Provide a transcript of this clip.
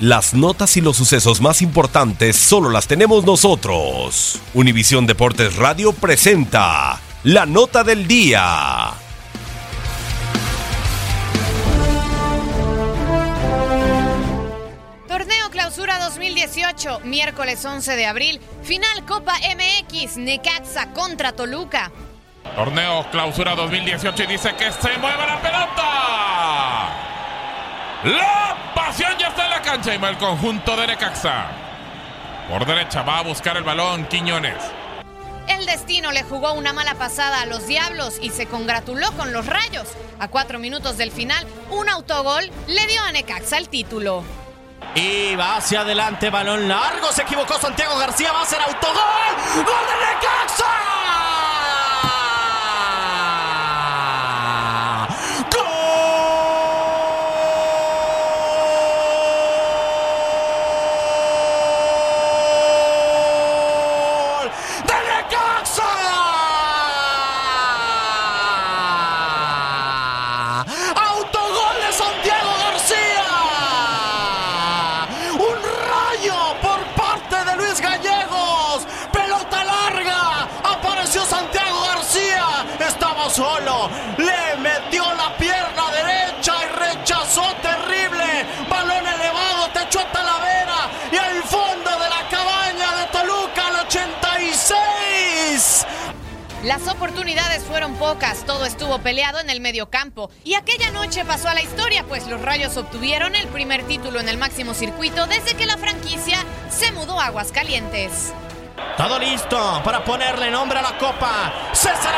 Las notas y los sucesos más importantes solo las tenemos nosotros. Univisión Deportes Radio presenta la nota del día. Torneo Clausura 2018, miércoles 11 de abril, final Copa MX, Necaxa contra Toluca. Torneo Clausura 2018 y dice que se mueve la pelota. La ya está en la cancha y va el conjunto de Necaxa. Por derecha va a buscar el balón Quiñones. El destino le jugó una mala pasada a los Diablos y se congratuló con los Rayos. A cuatro minutos del final, un autogol le dio a Necaxa el título. Y va hacia adelante, balón largo, se equivocó Santiago García, va a ser autogol. ¡Gol de Necaxa! ¡Gol de Necaxa! ¡Autogol de Santiago García! ¡Un rayo por parte de Luis Gallegos! ¡Pelota larga! ¡Apareció Santiago García! Estaba solo, le metió la pierna derecha y rechazó terrible. Balón elevado, techó a Talavera y al fondo de la cabaña de Toluca al 86. Las oportunidades fueron pocas, todo estuvo peleado en el mediocampo y aquella noche pasó a la historia, pues los Rayos obtuvieron el primer título en el máximo circuito desde que la franquicia se mudó a Aguascalientes. Todo listo para ponerle nombre a la copa. César